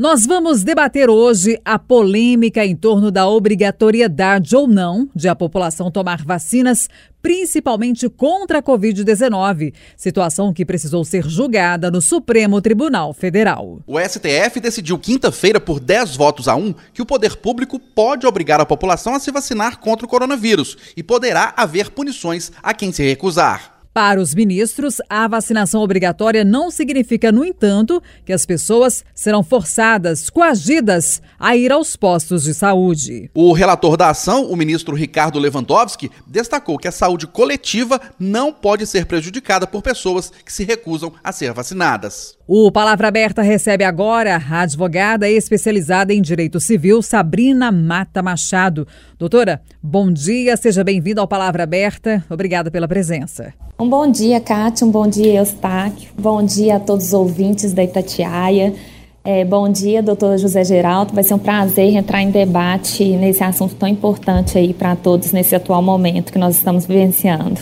Nós vamos debater hoje a polêmica em torno da obrigatoriedade ou não de a população tomar vacinas, principalmente contra a Covid-19, situação que precisou ser julgada no Supremo Tribunal Federal. O STF decidiu quinta-feira, por 10 votos a 1, que o poder público pode obrigar a população a se vacinar contra o coronavírus e poderá haver punições a quem se recusar. Para os ministros, a vacinação obrigatória não significa, no entanto, que as pessoas serão forçadas, coagidas a ir aos postos de saúde. O relator da ação, o ministro Ricardo Lewandowski, destacou que a saúde coletiva não pode ser prejudicada por pessoas que se recusam a ser vacinadas. O Palavra Aberta recebe agora a advogada especializada em direito civil, Sabrina Mata Machado. Doutora, bom dia, seja bem-vinda ao Palavra Aberta. Obrigada pela presença. Um bom dia, Kátia, um bom dia, Eustáquio. Bom dia a todos os ouvintes da Itatiaia. É, bom dia, doutor José Geraldo. Vai ser um prazer entrar em debate nesse assunto tão importante aí para todos nesse atual momento que nós estamos vivenciando.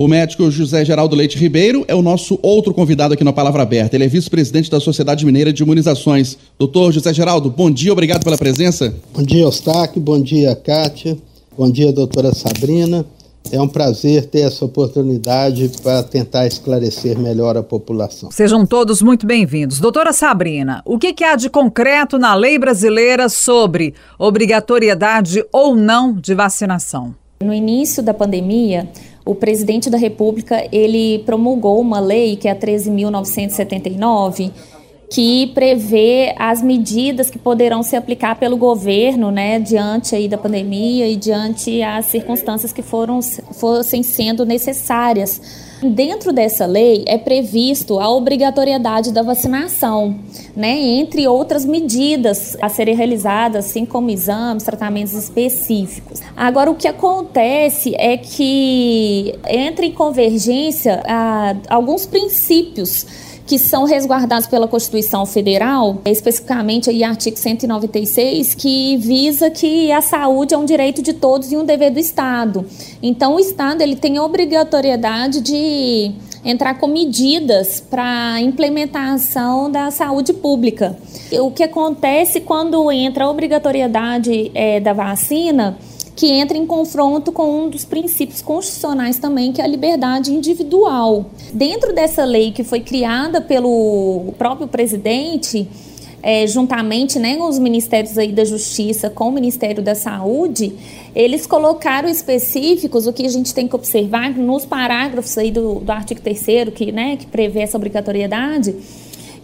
O médico José Geraldo Leite Ribeiro é o nosso outro convidado aqui na Palavra Aberta. Ele é vice-presidente da Sociedade Mineira de Imunizações. Doutor José Geraldo, bom dia, obrigado pela presença. Bom dia, Eustáquio, bom dia, Kátia, bom dia, doutora Sabrina. É um prazer ter essa oportunidade para tentar esclarecer melhor a população. Sejam todos muito bem-vindos. Doutora Sabrina, o que, que, há de concreto na lei brasileira sobre obrigatoriedade ou não de vacinação? No início da pandemia, o presidente da República ele promulgou uma lei que é a 13.979 que prevê as medidas que poderão se aplicar pelo governo, né, diante aí da pandemia e diante as circunstâncias que foram fossem sendo necessárias. Dentro dessa lei é previsto a obrigatoriedade da vacinação, né, entre outras medidas a serem realizadas, assim como exames, tratamentos específicos. Agora, o que acontece é que entra em convergência a, alguns princípios que são resguardados pela Constituição Federal, especificamente o artigo 196, que visa que a saúde é um direito de todos e um dever do Estado. Então, o Estado ele tem a obrigatoriedade de entrar com medidas para a implementação da saúde pública. O que acontece quando entra a obrigatoriedade é, da vacina que entra em confronto com um dos princípios constitucionais também, que é a liberdade individual. Dentro dessa lei que foi criada pelo próprio presidente, é, juntamente né, com os ministérios aí da Justiça, com o Ministério da Saúde, eles colocaram específicos, o que a gente tem que observar nos parágrafos aí do, do artigo 3 que, né, que prevê essa obrigatoriedade,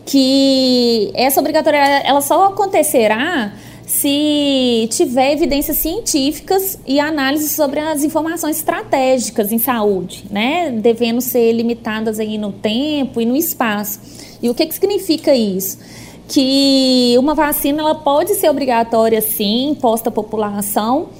que essa obrigatoriedade ela só acontecerá se tiver evidências científicas e análise sobre as informações estratégicas em saúde, né, devendo ser limitadas aí no tempo e no espaço. E o que, que significa isso? Que uma vacina ela pode ser obrigatória, sim, imposta à população,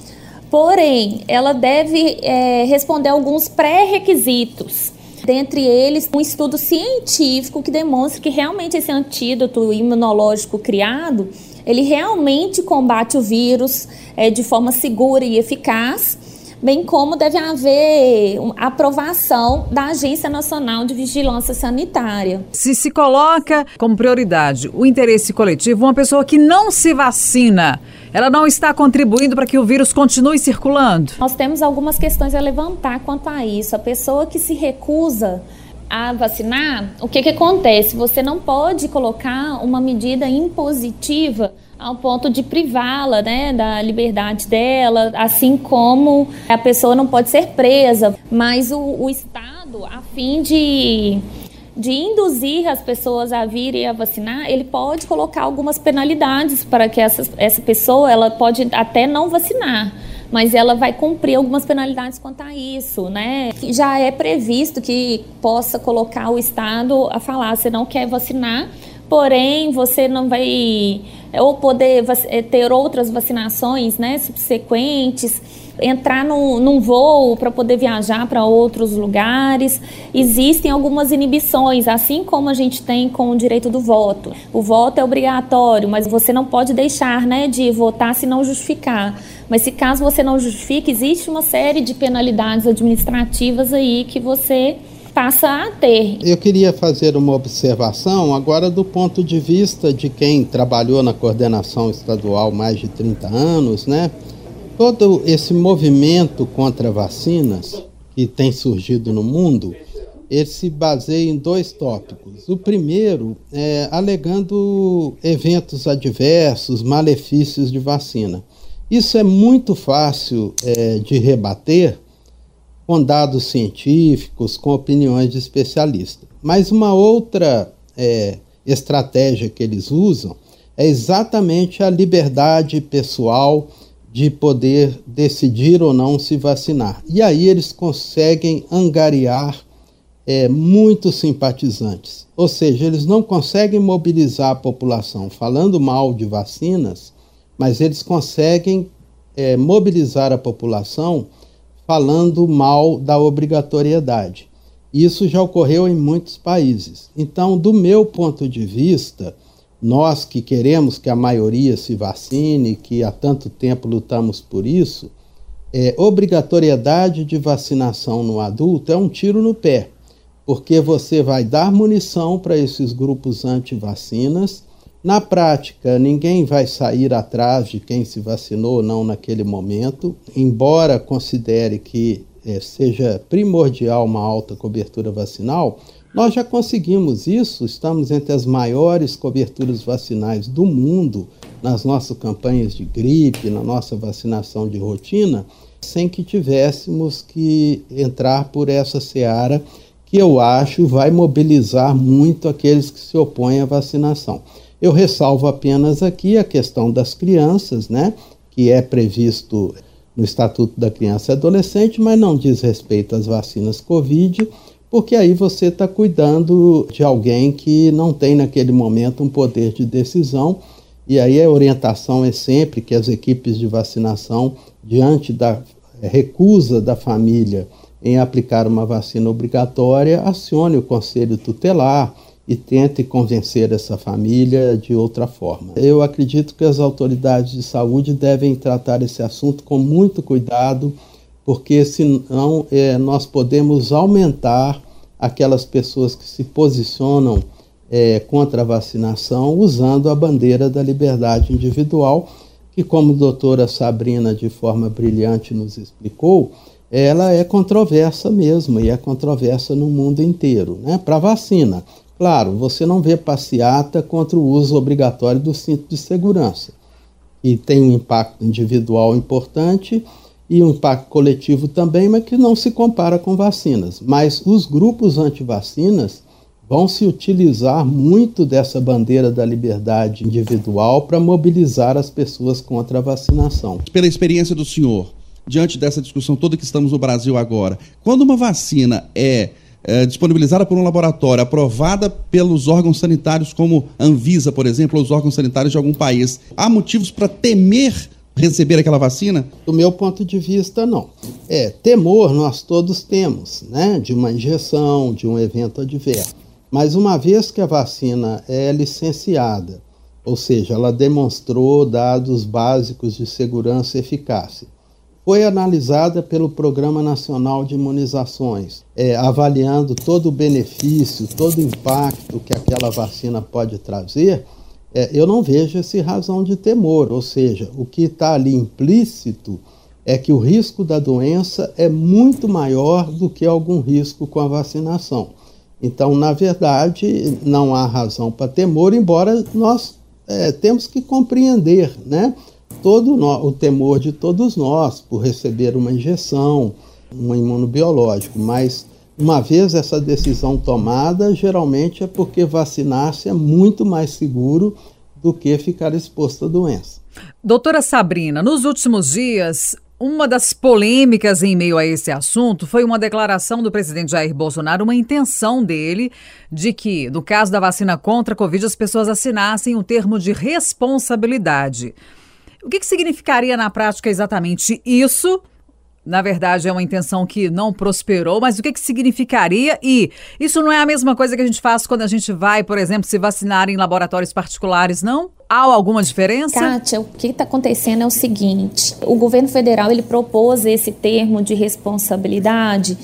porém, ela deve é, responder a alguns pré-requisitos dentre eles um estudo científico que demonstra que realmente esse antídoto imunológico criado ele realmente combate o vírus é, de forma segura e eficaz, bem como deve haver aprovação da Agência Nacional de Vigilância Sanitária. Se se coloca como prioridade o interesse coletivo, uma pessoa que não se vacina, ela não está contribuindo para que o vírus continue circulando? Nós temos algumas questões a levantar quanto a isso. A pessoa que se recusa a vacinar, o que, que acontece? Você não pode colocar uma medida impositiva ao ponto de privá-la né, da liberdade dela, assim como a pessoa não pode ser presa, mas o, o Estado, a fim de, de induzir as pessoas a virem a vacinar, ele pode colocar algumas penalidades para que essa, essa pessoa ela pode até não vacinar mas ela vai cumprir algumas penalidades quanto a isso, né? Já é previsto que possa colocar o Estado a falar, você não quer vacinar, porém você não vai ou poder eh, ter outras vacinações né, subsequentes, entrar no, num voo para poder viajar para outros lugares. Existem algumas inibições, assim como a gente tem com o direito do voto. O voto é obrigatório, mas você não pode deixar né, de votar se não justificar. Mas se caso você não justifique, existe uma série de penalidades administrativas aí que você passa a ter. Eu queria fazer uma observação agora do ponto de vista de quem trabalhou na coordenação estadual mais de 30 anos, né? Todo esse movimento contra vacinas que tem surgido no mundo, ele se baseia em dois tópicos. O primeiro é alegando eventos adversos, malefícios de vacina. Isso é muito fácil é, de rebater com dados científicos, com opiniões de especialistas. Mas uma outra é, estratégia que eles usam é exatamente a liberdade pessoal de poder decidir ou não se vacinar. E aí eles conseguem angariar é, muitos simpatizantes. Ou seja, eles não conseguem mobilizar a população falando mal de vacinas, mas eles conseguem é, mobilizar a população falando mal da obrigatoriedade. Isso já ocorreu em muitos países. Então, do meu ponto de vista, nós que queremos que a maioria se vacine, que há tanto tempo lutamos por isso, é, obrigatoriedade de vacinação no adulto é um tiro no pé, porque você vai dar munição para esses grupos anti-vacinas na prática, ninguém vai sair atrás de quem se vacinou ou não naquele momento, embora considere que é, seja primordial uma alta cobertura vacinal. Nós já conseguimos isso, estamos entre as maiores coberturas vacinais do mundo nas nossas campanhas de gripe, na nossa vacinação de rotina, sem que tivéssemos que entrar por essa seara que eu acho vai mobilizar muito aqueles que se opõem à vacinação. Eu ressalvo apenas aqui a questão das crianças, né, que é previsto no Estatuto da Criança e Adolescente, mas não diz respeito às vacinas Covid, porque aí você está cuidando de alguém que não tem naquele momento um poder de decisão. E aí a orientação é sempre que as equipes de vacinação, diante da recusa da família em aplicar uma vacina obrigatória, acione o conselho tutelar e tente convencer essa família de outra forma. Eu acredito que as autoridades de saúde devem tratar esse assunto com muito cuidado, porque senão é, nós podemos aumentar aquelas pessoas que se posicionam é, contra a vacinação usando a bandeira da liberdade individual, que, como a doutora Sabrina de forma brilhante nos explicou, ela é controversa mesmo e é controversa no mundo inteiro. Né? Para vacina, Claro, você não vê passeata contra o uso obrigatório do cinto de segurança, e tem um impacto individual importante e um impacto coletivo também, mas que não se compara com vacinas. Mas os grupos anti-vacinas vão se utilizar muito dessa bandeira da liberdade individual para mobilizar as pessoas contra a vacinação. Pela experiência do senhor, diante dessa discussão toda que estamos no Brasil agora, quando uma vacina é é, disponibilizada por um laboratório, aprovada pelos órgãos sanitários, como Anvisa, por exemplo, ou os órgãos sanitários de algum país, há motivos para temer receber aquela vacina? Do meu ponto de vista, não. É, temor nós todos temos, né? De uma injeção, de um evento adverso. Mas uma vez que a vacina é licenciada, ou seja, ela demonstrou dados básicos de segurança e eficácia, foi analisada pelo Programa Nacional de Imunizações, é, avaliando todo o benefício, todo o impacto que aquela vacina pode trazer, é, eu não vejo essa razão de temor. Ou seja, o que está ali implícito é que o risco da doença é muito maior do que algum risco com a vacinação. Então, na verdade, não há razão para temor, embora nós é, temos que compreender, né? todo o temor de todos nós por receber uma injeção, um imunobiológico, mas uma vez essa decisão tomada, geralmente é porque vacinar-se é muito mais seguro do que ficar exposto à doença. Doutora Sabrina, nos últimos dias, Uma das polêmicas em meio a esse assunto foi uma declaração do presidente Jair Bolsonaro, uma intenção dele de que, no caso da vacina contra a Covid, as pessoas assinassem um termo de responsabilidade. O que, que significaria na prática exatamente isso? Na verdade, é uma intenção que não prosperou, mas o que, que significaria? E isso não é a mesma coisa que a gente faz quando a gente vai, por exemplo, se vacinar em laboratórios particulares, não? Há alguma diferença? Kátia, o que está acontecendo é o seguinte: o governo federal ele propôs esse termo de responsabilidade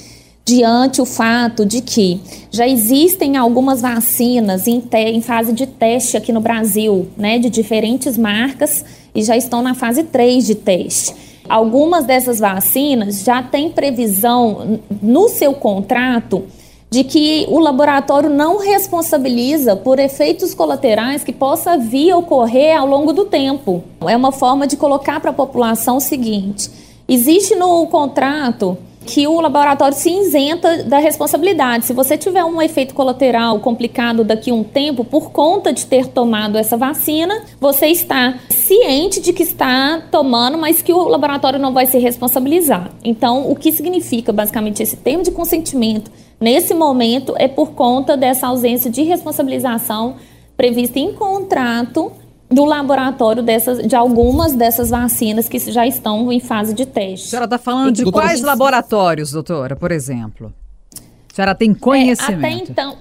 diante o fato de que já existem algumas vacinas em, te, em fase de teste aqui no Brasil, né, de diferentes marcas, e já estão na fase 3 de teste. Algumas dessas vacinas já têm previsão no seu contrato de que o laboratório não responsabiliza por efeitos colaterais que possa vir a ocorrer ao longo do tempo. É uma forma de colocar para a população o seguinte: existe no contrato que o laboratório se isenta da responsabilidade. Se você tiver um efeito colateral complicado daqui a um tempo por conta de ter tomado essa vacina, você está ciente de que está tomando, mas que o laboratório não vai se responsabilizar. Então, o que significa basicamente esse termo de consentimento nesse momento é por conta dessa ausência de responsabilização prevista em contrato do laboratório dessas, de algumas dessas vacinas que já estão em fase de teste. A senhora está falando de quais laboratórios, doutora, por exemplo? A senhora tem conhecimento? É, até então.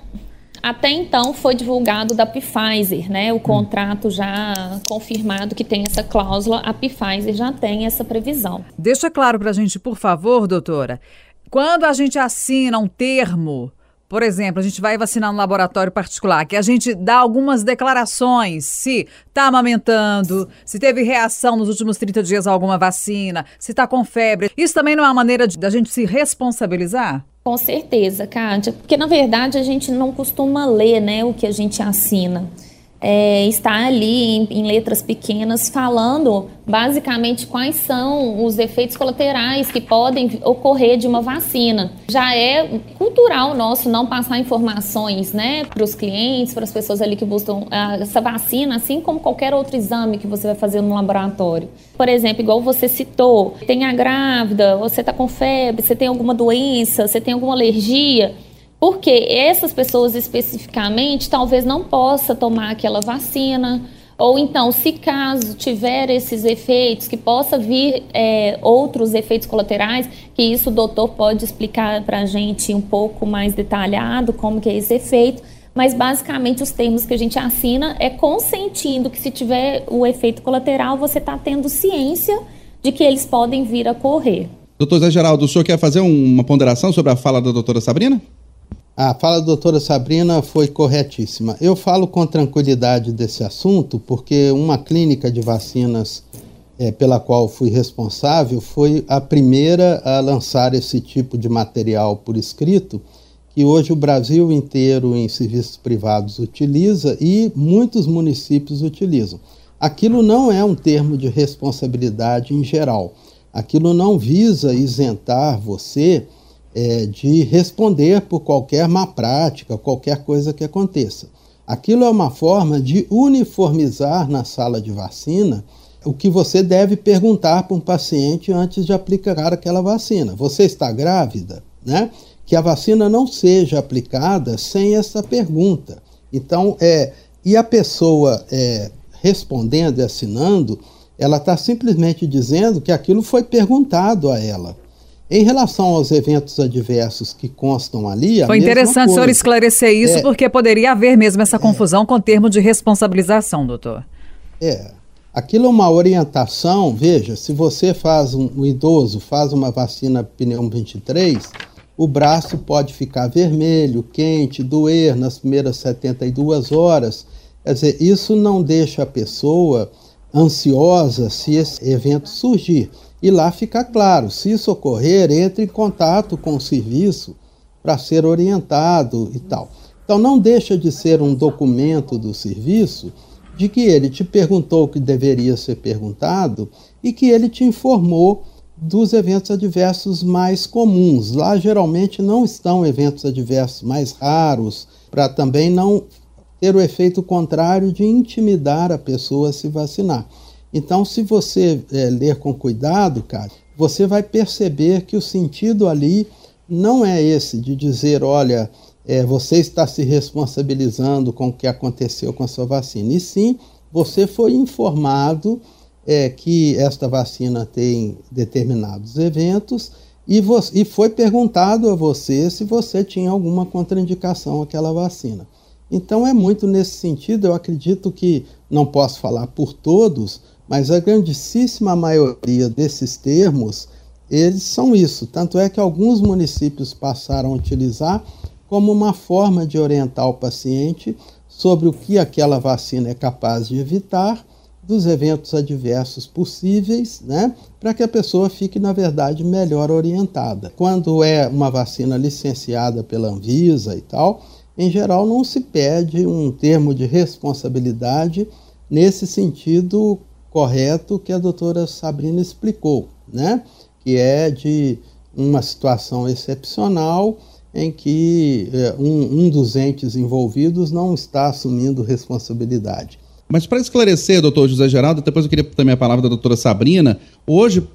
Até então foi divulgado da Pfizer, né? O contrato já confirmado que tem essa cláusula, a Pfizer já tem essa previsão. Deixa claro para a gente, por favor, doutora. Quando a gente assina um termo por exemplo, a gente vai vacinar no laboratório particular, que a gente dá algumas declarações, se está amamentando, se teve reação nos últimos 30 dias a alguma vacina, se está com febre. Isso também não é uma maneira da gente se responsabilizar? Com certeza, Kátia, porque na verdade a gente não costuma ler né, o que a gente assina é, está ali em, em, letras pequenas falando basicamente quais são os efeitos colaterais que podem ocorrer de uma vacina. Já é cultural nosso não passar informações né, para os clientes, para as pessoas ali que buscam ah, essa vacina, assim como qualquer outro exame que você vai fazer no laboratório. Por exemplo, igual você citou, tem a grávida, você está com febre, você tem alguma doença, você tem alguma alergia porque essas pessoas especificamente talvez não possa tomar aquela vacina, ou então, se caso tiver esses efeitos, que possa vir é, outros efeitos colaterais, que isso o doutor pode explicar para a gente um pouco mais detalhado como que é esse efeito, mas basicamente os termos que a gente assina é consentindo que se tiver o efeito colateral, você está tendo ciência de que eles podem vir a correr. Doutor Zé Geraldo, o senhor quer fazer uma ponderação sobre a fala da doutora Sabrina? A fala da doutora Sabrina foi corretíssima. Eu falo com tranquilidade desse assunto porque uma clínica de vacinas é, pela qual fui responsável foi a primeira a lançar esse tipo de material por escrito, que hoje o Brasil inteiro em serviços privados utiliza e muitos municípios utilizam. Aquilo não é um termo de responsabilidade em geral. Aquilo não visa isentar você é, de responder por qualquer má prática, qualquer coisa que aconteça. Aquilo é uma forma de uniformizar na sala de vacina o que você deve perguntar para um paciente antes de aplicar aquela vacina. Você está grávida? Né? Que a vacina não seja aplicada sem essa pergunta. Então, é, e a pessoa é, respondendo e assinando, ela está simplesmente dizendo que aquilo foi perguntado a ela. Em relação aos eventos adversos que constam ali. Foi interessante o senhor esclarecer isso, é, porque poderia haver mesmo essa é. confusão é, com o termo de responsabilização, doutor. É. Aquilo é uma orientação, veja, se você faz um, um idoso faz uma vacina pneu 23, o braço pode ficar vermelho, quente, doer nas primeiras 72 horas. Quer dizer, isso não deixa a pessoa ansiosa se esse evento surgir e lá fica claro, se isso ocorrer, entre em contato com o serviço para ser orientado e tal. Então não deixa de ser um documento do serviço de que ele te perguntou o que deveria ser perguntado e que ele te informou dos eventos adversos mais comuns. Lá geralmente não estão eventos adversos mais raros, para também não ter o efeito contrário de intimidar a pessoa a se vacinar. Então, se você é, ler com cuidado, cara, você vai perceber que o sentido ali não é esse de dizer, olha, é, você está se responsabilizando com o que aconteceu com a sua vacina. E sim, você foi informado é, que esta vacina tem determinados eventos e, e foi perguntado a você se você tinha alguma contraindicação àquela vacina. Então é muito nesse sentido, eu acredito que, não posso falar por todos, mas a grandíssima maioria desses termos, eles são isso. Tanto é que alguns municípios passaram a utilizar como uma forma de orientar o paciente sobre o que aquela vacina é capaz de evitar dos eventos adversos possíveis, né, para que a pessoa fique, na verdade, melhor orientada. Quando é uma vacina licenciada pela Anvisa e tal, em geral não se pede um termo de responsabilidade nesse sentido correto que a doutora Sabrina explicou, né, que é de uma situação excepcional em que é, um, um dos entes envolvidos não está assumindo responsabilidade. Mas para esclarecer, doutor José Geraldo, depois eu queria também a palavra da doutora Sabrina, hoje,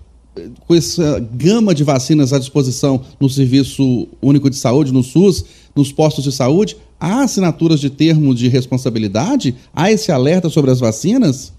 com essa gama de vacinas à disposição no Serviço Único de Saúde, no SUS, nos postos de saúde, há assinaturas de termo de responsabilidade? Há esse alerta sobre as vacinas?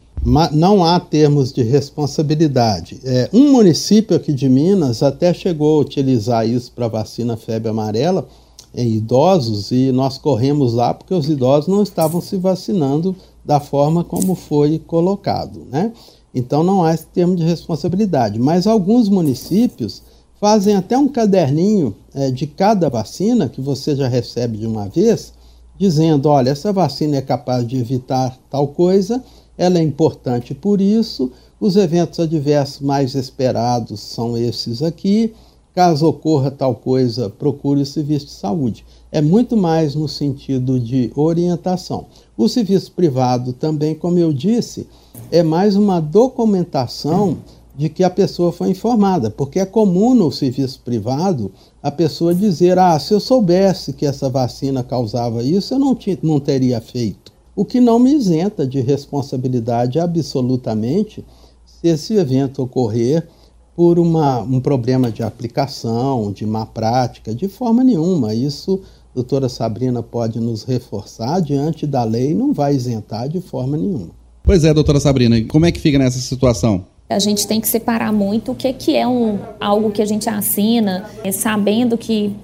não há termos de responsabilidade. É, um município aqui de Minas até chegou a utilizar isso para vacina febre amarela em idosos e nós corremos lá porque os idosos não estavam se vacinando da forma como foi colocado, né? Então não há esse termo de responsabilidade. Mas alguns municípios fazem até um caderninho é, de cada vacina que você já recebe de uma vez, dizendo: olha, essa vacina é capaz de evitar tal coisa, ela é importante por isso, os eventos adversos mais esperados são esses aqui. Caso ocorra tal coisa, procure o serviço de saúde. É muito mais no sentido de orientação. O serviço privado também, como eu disse, é mais uma documentação de que a pessoa foi informada, porque é comum no serviço privado a pessoa dizer: ah, se eu soubesse que essa vacina causava isso, eu não, não teria feito. O que não me isenta de responsabilidade absolutamente se esse evento ocorrer por uma, um problema de aplicação, de má prática, de forma nenhuma. Isso doutora Sabrina pode nos reforçar, diante da lei não vai isentar de forma nenhuma. Pois é, doutora Sabrina, como é que fica nessa situação? A gente tem que separar muito o que, que é um, algo que a gente assina, é, sabendo que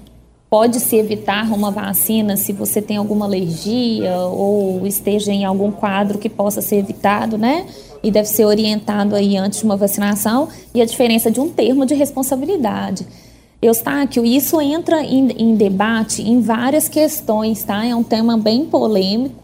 pode se evitar uma vacina se você tem alguma alergia ou esteja em algum quadro que possa ser evitado, né? E deve ser orientado aí antes de uma vacinação, e a diferença de um termo de responsabilidade. Eustáquio, isso entra em, em debate em várias questões, tá? É um tema bem polêmico.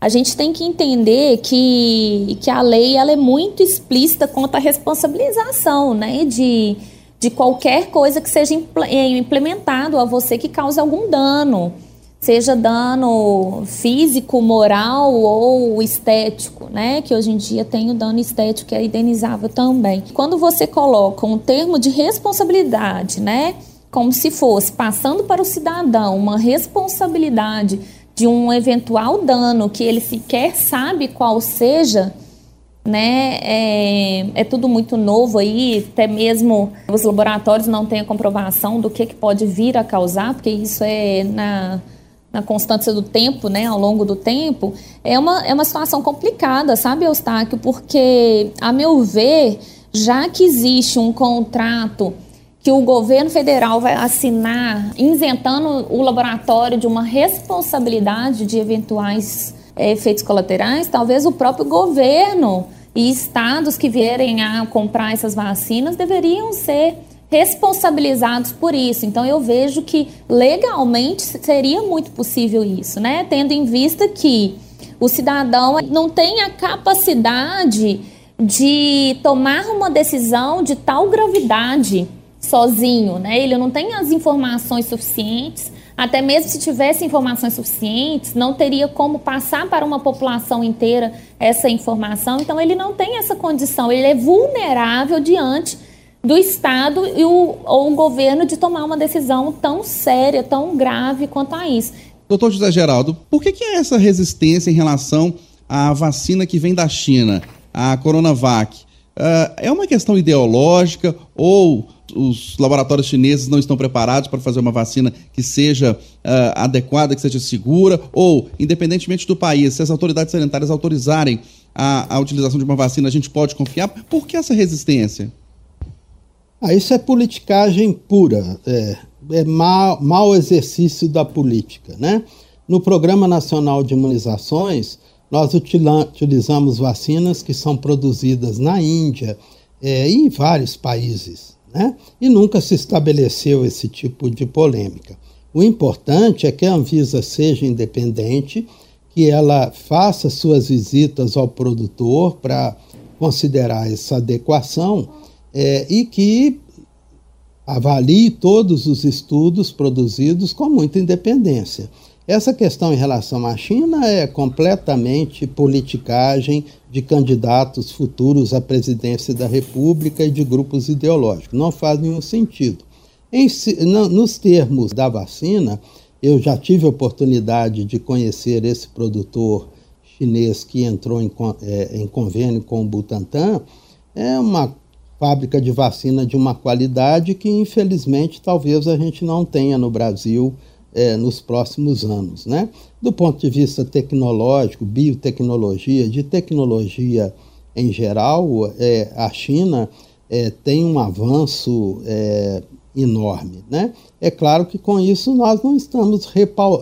A gente tem que entender que, que a lei ela é muito explícita quanto à responsabilização né, de, de qualquer coisa que seja é, implementado a você que cause algum dano seja dano físico, moral ou estético, né? Que hoje em dia tem o dano estético que é indenizável também. Quando você coloca um termo de responsabilidade, né? Como se fosse passando para o cidadão uma responsabilidade de um eventual dano que ele sequer sabe qual seja, né? É, é, tudo muito novo aí, até mesmo os laboratórios não têm a comprovação do que, que pode vir a causar, porque isso é na na constância do tempo, né, ao longo do tempo, é uma, é uma situação complicada, sabe, Eustáquio? Porque, a meu ver, já que existe um contrato que o governo federal vai assinar, isentando o laboratório de uma responsabilidade de eventuais é, efeitos colaterais, talvez o próprio governo e estados que vierem a comprar essas vacinas deveriam ser responsabilizados por isso. Então eu vejo que legalmente seria muito possível isso, né? Tendo em vista que o cidadão não tem a capacidade de tomar uma decisão de tal gravidade sozinho, né? Ele não tem as informações suficientes, até mesmo se tivesse informações suficientes, não teria como passar para uma população inteira essa informação. Então ele não tem essa condição, ele é vulnerável diante do Estado e o, ou o governo de tomar uma decisão tão séria, tão grave quanto a isso. Doutor José Geraldo, por que, que há essa resistência em relação à vacina que vem da China? a Coronavac, uh, é uma questão ideológica ou os laboratórios chineses não estão preparados para fazer uma vacina que seja uh, adequada, que seja segura, ou, independentemente do país, se as autoridades sanitárias autorizarem a, a utilização de uma vacina, a gente pode confiar? Por que essa resistência? Ah, isso é politicagem pura, é, é mau, mau exercício da política. Né? No Programa Nacional de Imunizações, nós utilizamos vacinas que são produzidas na Índia é, e em vários países, né? e nunca se estabeleceu esse tipo de polêmica. O importante é que a Anvisa seja independente, que ela faça suas visitas ao produtor para considerar essa adequação é, e que avalie todos os estudos produzidos com muita independência. Essa questão em relação à China é completamente politicagem de candidatos futuros à presidência da República e de grupos ideológicos. Não faz nenhum sentido. Em, nos termos da vacina, eu já tive oportunidade de conhecer esse produtor chinês que entrou em, é, em convênio com o Butantan. É uma fábrica de vacina de uma qualidade que, infelizmente, talvez a gente não tenha no Brasil é, nos próximos anos. Né? Do ponto de vista tecnológico, biotecnologia, de tecnologia em geral, é, a China é, tem um avanço é, enorme. Né? É claro que com isso nós não estamos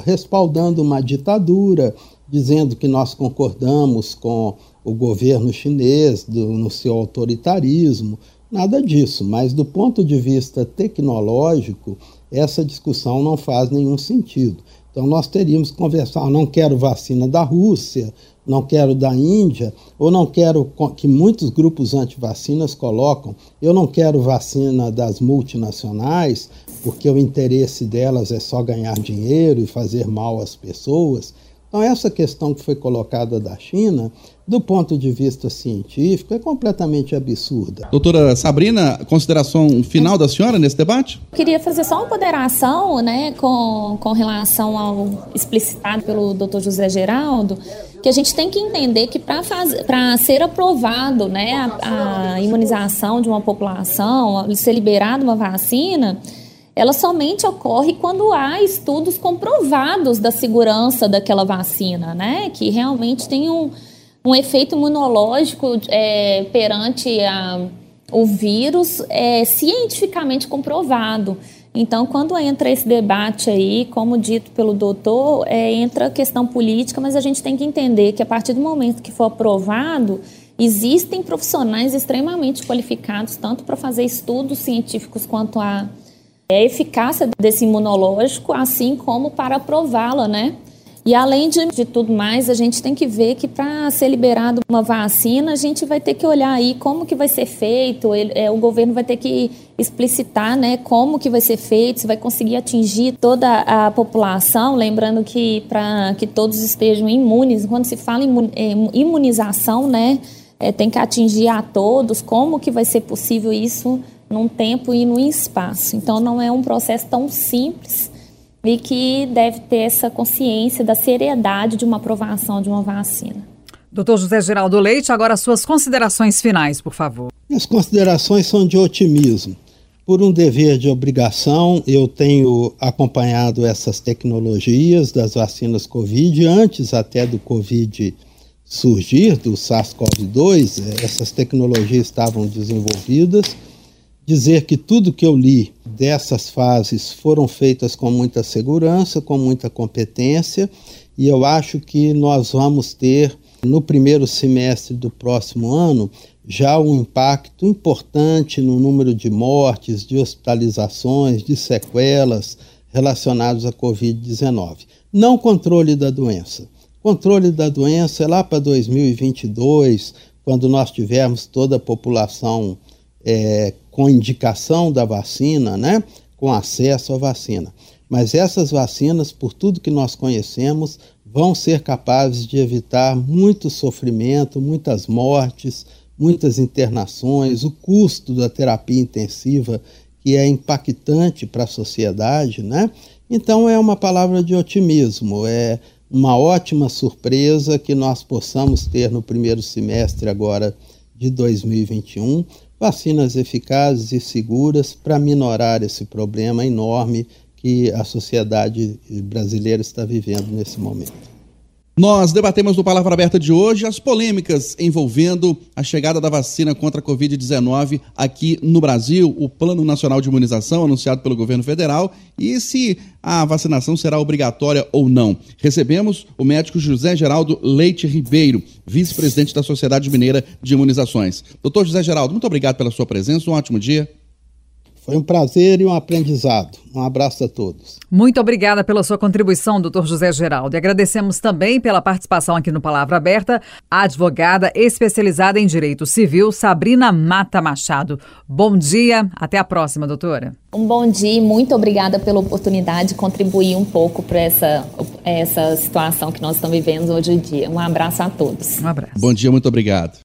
respaldando uma ditadura, dizendo que nós concordamos com o governo chinês do, no seu autoritarismo, nada disso, mas do ponto de vista tecnológico, essa discussão não faz nenhum sentido. Então nós teríamos que conversar, não quero vacina da Rússia, não quero da Índia, ou não quero que muitos grupos antivacinas colocam, eu não quero vacina das multinacionais, porque o interesse delas é só ganhar dinheiro e fazer mal às pessoas. Então, essa questão que foi colocada da China, do ponto de vista científico, é completamente absurda. Doutora Sabrina, consideração final da senhora nesse debate? Queria fazer só uma ponderação né, com, com relação ao explicitado pelo doutor José Geraldo, que a gente tem que entender que para ser aprovado né, a, a imunização de uma população, ser liberada uma vacina, ela somente ocorre quando há estudos comprovados da segurança daquela vacina, né? Que realmente tem um, um efeito imunológico é, perante a, o vírus é, cientificamente comprovado. Então, quando entra esse debate aí, como dito pelo doutor, é, entra a questão política, mas a gente tem que entender que a partir do momento que for aprovado, existem profissionais extremamente qualificados, tanto para fazer estudos científicos quanto a a eficácia desse imunológico, assim como para aprová-la, né? E além de, de, tudo mais, a gente tem que ver que para ser liberado uma vacina, a gente vai ter que olhar aí como que vai ser feito, ele, é, o governo vai ter que explicitar né, como que vai ser feito, se vai conseguir atingir toda a população, lembrando que para que todos estejam imunes, quando se fala em é, imunização, né, é, tem que atingir a todos, como que vai ser possível isso num tempo e no espaço. Então não é um processo tão simples e que deve ter essa consciência da seriedade de uma aprovação de uma vacina. Doutor José Geraldo Leite, agora suas considerações finais, por favor. As considerações são de otimismo. Por um dever de obrigação, eu tenho acompanhado essas tecnologias das vacinas Covid, antes até do Covid surgir, do SARS-CoV-2, essas tecnologias estavam desenvolvidas dizer que tudo que eu li dessas fases foram feitas com muita segurança, com muita competência, e eu acho que nós vamos ter no primeiro semestre do próximo ano já um impacto importante no número de mortes, de hospitalizações, de sequelas relacionados à Covid-19. Não controle da doença. Controle da doença é lá para 2022, quando nós tivermos toda a população é, com indicação da vacina, né, com acesso à vacina. Mas essas vacinas, por tudo que nós conhecemos, vão ser capazes de evitar muito sofrimento, muitas mortes, muitas internações, o custo da terapia intensiva, que é impactante para a sociedade, né? Então é uma palavra de otimismo. É, uma ótima surpresa que nós possamos ter no primeiro semestre agora de 2021 vacinas eficazes e seguras para minorar esse problema enorme que a sociedade brasileira está vivendo nesse momento. Nós debatemos no Palavra Aberta de hoje as polêmicas envolvendo a chegada da vacina contra a Covid-19 aqui no Brasil, o Plano Nacional de Imunização anunciado pelo governo federal e se a vacinação será obrigatória ou não. Recebemos o médico José Geraldo Leite Ribeiro, vice-presidente da Sociedade Mineira de Imunizações. Doutor José Geraldo, muito obrigado pela sua presença, um ótimo dia. Foi um prazer e um aprendizado. Um abraço a todos. Muito obrigada pela sua contribuição, doutor José Geraldo. E agradecemos também pela participação aqui no Palavra Aberta a advogada especializada em direito civil, Sabrina Mata Machado. Bom dia, até a próxima, doutora. Um bom dia e muito obrigada pela oportunidade de contribuir um pouco para essa, essa situação que nós estamos vivendo hoje em dia. Um abraço a todos. Um abraço. Bom dia, muito obrigado.